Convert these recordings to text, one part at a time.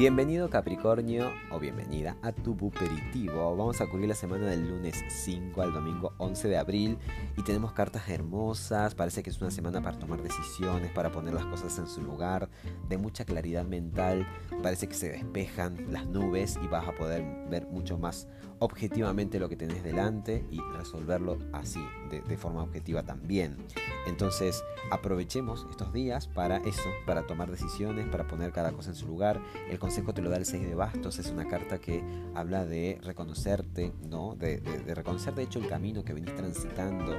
Bienvenido Capricornio o bienvenida a tu buperitivo. Vamos a cubrir la semana del lunes 5 al domingo 11 de abril y tenemos cartas hermosas. Parece que es una semana para tomar decisiones, para poner las cosas en su lugar, de mucha claridad mental. Parece que se despejan las nubes y vas a poder ver mucho más objetivamente lo que tenés delante y resolverlo así, de, forma objetiva también. Entonces aprovechemos estos días para eso, para tomar decisiones, para poner cada cosa en su lugar. Consejo te lo da el 6 de bastos, es una carta que habla de reconocerte, ¿no? De, reconocer de hecho el camino que venís transitando,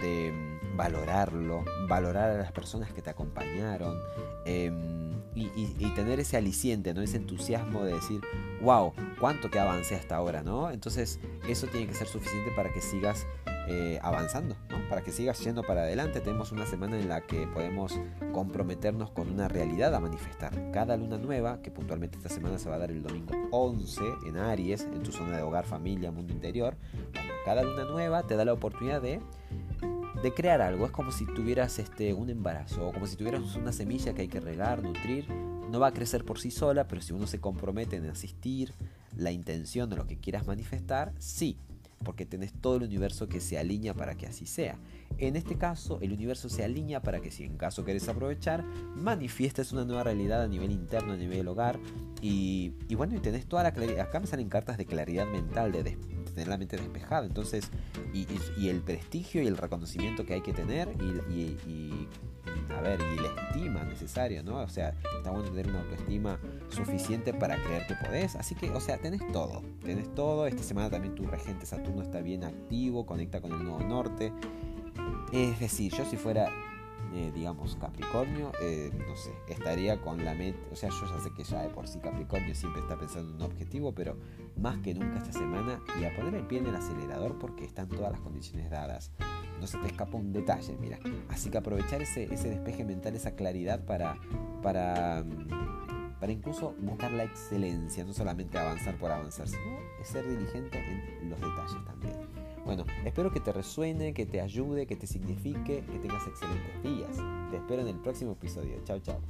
de mm, valorarlo, valorar a las personas que te acompañaron em, y, tener ese aliciente, ¿no? ese entusiasmo de decir, wow, cuánto que avancé hasta ahora, ¿no? Entonces eso tiene que ser suficiente para que sigas eh, avanzando, para que sigas yendo para adelante. Tenemos una semana en la que podemos comprometernos con una realidad a manifestar. Cada luna nueva, que puntualmente esta semana se va a dar el domingo 11 en Aries, en tu zona de hogar, familia, mundo interior, cada luna nueva te da la oportunidad de de crear algo. Es como si tuvieras este, un embarazo o como si tuvieras una semilla que hay que regar, nutrir. No va a crecer por sí sola, pero si uno se compromete en asistir, la intención de lo que quieras manifestar, sí, porque tenés todo el universo que se alinea para que así sea. En este caso, el universo se alinea para que si en caso querés aprovechar, manifiestes una nueva realidad a nivel interno, a nivel hogar. Y, bueno, y tenés toda la claridad. Acá me salen cartas de claridad mental, de, tener la mente despejada. Entonces, y, el prestigio y el reconocimiento que hay que tener y a ver, y la estima necesaria, ¿no? O sea, está bueno tener una autoestima suficiente para creer que podés. Así que, o sea, tenés todo. Tenés todo. Esta semana también tu regente Saturno está bien activo, conecta con el nuevo norte. Es decir, yo si fuera, eh, digamos, Capricornio, eh, no sé, estaría con la mente. O sea, yo ya sé que ya de por sí Capricornio siempre está pensando en un objetivo, pero más que nunca esta semana y a poner el pie en el acelerador porque están todas las condiciones dadas no se te escapa un detalle, mira. Así que aprovechar ese, despeje mental, esa claridad para, para, para incluso buscar la excelencia, no solamente avanzar por avanzar, sino ser diligente en los detalles también. Bueno, espero que te resuene, que te ayude, que te signifique, que tengas excelentes días. Te espero en el próximo episodio. Chao, chao.